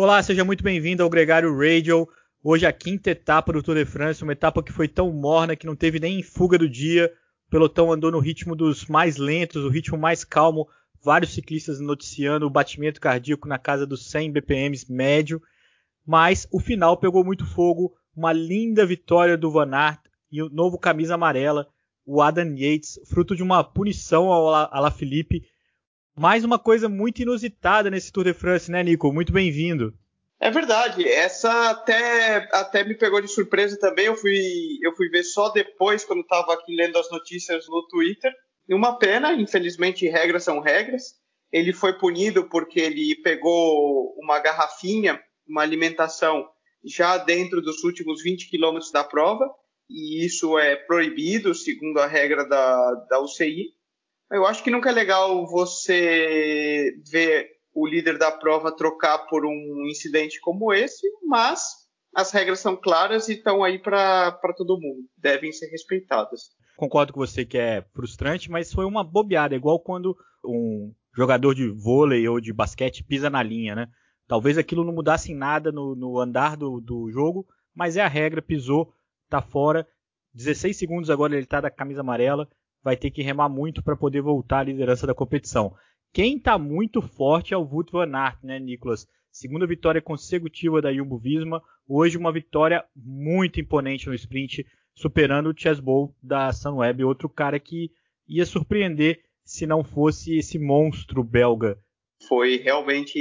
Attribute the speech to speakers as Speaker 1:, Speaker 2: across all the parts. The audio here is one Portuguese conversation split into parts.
Speaker 1: Olá, seja muito bem-vindo ao Gregário Radio. Hoje a quinta etapa do Tour de France, uma etapa que foi tão morna que não teve nem fuga do dia. O pelotão andou no ritmo dos mais lentos, o ritmo mais calmo. Vários ciclistas noticiando o batimento cardíaco na casa dos 100 BPMs médio. Mas o final pegou muito fogo. Uma linda vitória do Van Aert e o novo camisa amarela, o Adam Yates, fruto de uma punição ao Alaphilippe mais uma coisa muito inusitada nesse Tour de France, né, Nico? Muito bem-vindo.
Speaker 2: É verdade, essa até, até me pegou de surpresa também. Eu fui, eu fui ver só depois, quando estava aqui lendo as notícias no Twitter. Uma pena, infelizmente, regras são regras. Ele foi punido porque ele pegou uma garrafinha, uma alimentação, já dentro dos últimos 20 quilômetros da prova. E isso é proibido, segundo a regra da, da UCI. Eu acho que nunca é legal você ver o líder da prova trocar por um incidente como esse, mas as regras são claras e estão aí para todo mundo, devem ser respeitadas.
Speaker 1: Concordo com você que é frustrante, mas foi uma bobeada, igual quando um jogador de vôlei ou de basquete pisa na linha, né? Talvez aquilo não mudasse em nada no, no andar do, do jogo, mas é a regra, pisou, tá fora. 16 segundos agora ele tá da camisa amarela vai ter que remar muito para poder voltar à liderança da competição. Quem está muito forte é o Wout van Aert, né, Nicolas? Segunda vitória consecutiva da Jumbo Visma, hoje uma vitória muito imponente no sprint, superando o Chesbow da Sunweb, outro cara que ia surpreender se não fosse esse monstro belga.
Speaker 2: Foi realmente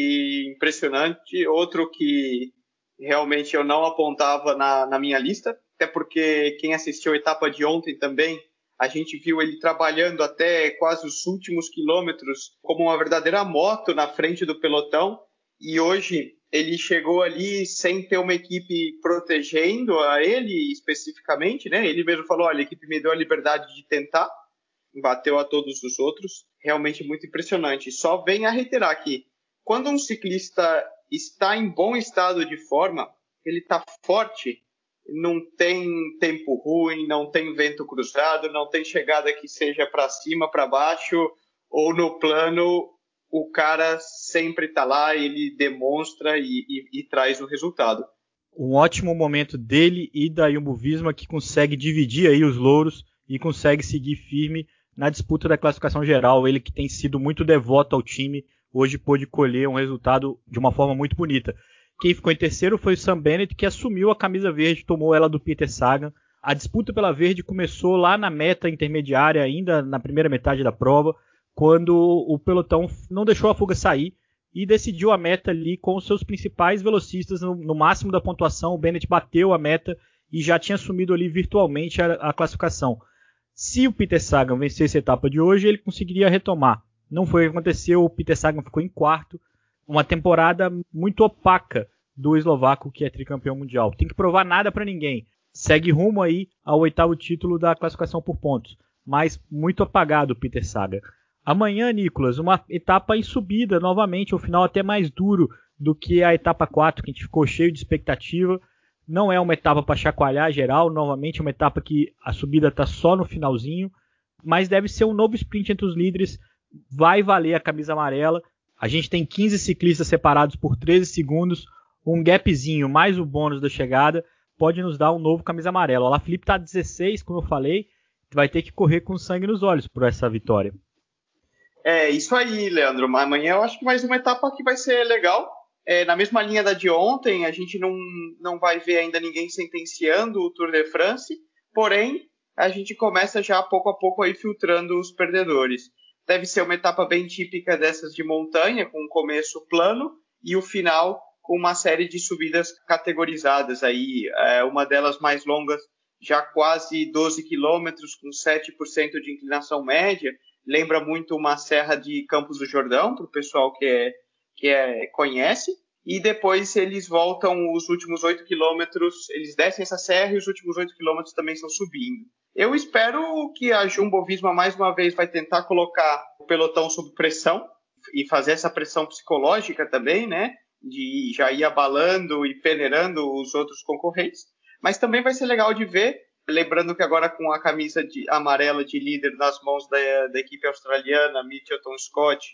Speaker 2: impressionante, outro que realmente eu não apontava na, na minha lista, até porque quem assistiu a etapa de ontem também a gente viu ele trabalhando até quase os últimos quilômetros como uma verdadeira moto na frente do pelotão. E hoje ele chegou ali sem ter uma equipe protegendo a ele especificamente, né? Ele mesmo falou: olha, a equipe me deu a liberdade de tentar, bateu a todos os outros. Realmente muito impressionante. Só vem a reiterar que quando um ciclista está em bom estado de forma, ele está forte, não tem tempo ruim, não tem vento cruzado, não tem chegada que seja para cima, para baixo ou no plano. O cara sempre está lá, ele demonstra e, e, e, traz o resultado.
Speaker 1: Um ótimo momento dele e da Jumbo Visma que consegue dividir aí os louros e consegue seguir firme na disputa da classificação geral. Ele que tem sido muito devoto ao time, hoje pôde colher um resultado de uma forma muito bonita. Quem ficou em terceiro foi o Sam Bennett, que assumiu a camisa verde, tomou ela do Peter Sagan. A disputa pela verde começou lá na meta intermediária, ainda na primeira metade da prova, quando o pelotão não deixou a fuga sair e decidiu a meta ali com os seus principais velocistas no, no máximo da pontuação. O Bennett bateu a meta e já tinha assumido ali virtualmente a, a classificação. Se o Peter Sagan vencesse a etapa de hoje, ele conseguiria retomar. Não foi o que aconteceu, o Peter Sagan ficou em quarto, uma temporada muito opaca do eslovaco que é tricampeão mundial. Tem que provar nada para ninguém. Segue rumo aí ao oitavo título da classificação por pontos, mas muito apagado Peter Saga. Amanhã, Nicolas, uma etapa em subida novamente, o final até mais duro do que a etapa 4, que a gente ficou cheio de expectativa. Não é uma etapa para chacoalhar geral, novamente uma etapa que a subida está só no finalzinho, mas deve ser um novo sprint entre os líderes. Vai valer a camisa amarela. A gente tem 15 ciclistas separados por 13 segundos, um gapzinho mais o bônus da chegada pode nos dar um novo camisa amarela. O Felipe está 16, como eu falei, vai ter que correr com sangue nos olhos por essa vitória.
Speaker 2: É isso aí, Leandro. Amanhã eu acho que mais uma etapa que vai ser legal. É, na mesma linha da de ontem, a gente não, não vai ver ainda ninguém sentenciando o Tour de France, porém a gente começa já pouco a pouco aí filtrando os perdedores deve ser uma etapa bem típica dessas de montanha, com um começo plano e o final com uma série de subidas categorizadas aí, é, uma delas mais longas, já quase 12 quilômetros, com 7% de inclinação média, lembra muito uma serra de Campos do Jordão, para o pessoal que, é, que é, conhece, e depois eles voltam os últimos 8 quilômetros, eles descem essa serra e os últimos 8 quilômetros também estão subindo. Eu espero que a Jumbo Visma mais uma vez vai tentar colocar o pelotão sob pressão e fazer essa pressão psicológica também, né? De já ir abalando e peneirando os outros concorrentes. Mas também vai ser legal de ver, lembrando que agora com a camisa de, amarela de líder nas mãos da, da equipe australiana, Mitchelton Scott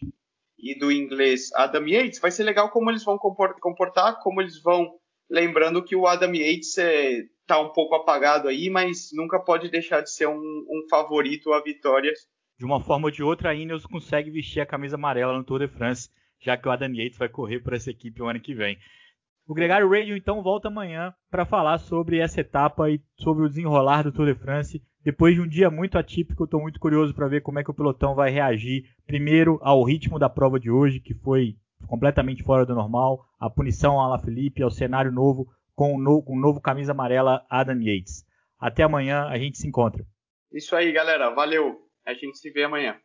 Speaker 2: e do inglês Adam Yates, vai ser legal como eles vão comportar, como eles vão. Lembrando que o Adam Yates é, tá um pouco apagado aí, mas nunca pode deixar de ser um, um favorito a vitórias.
Speaker 1: De uma forma ou de outra, a Ineos consegue vestir a camisa amarela no Tour de France, já que o Adam Yates vai correr por essa equipe o ano que vem. O Gregário Radio então volta amanhã para falar sobre essa etapa e sobre o desenrolar do Tour de France. Depois de um dia muito atípico, estou muito curioso para ver como é que o pelotão vai reagir. Primeiro ao ritmo da prova de hoje, que foi completamente fora do normal, a punição a La Felipe, ao cenário novo com o no, um novo camisa amarela Adam Yates. Até amanhã, a gente se encontra.
Speaker 2: Isso aí, galera. Valeu. A gente se vê amanhã.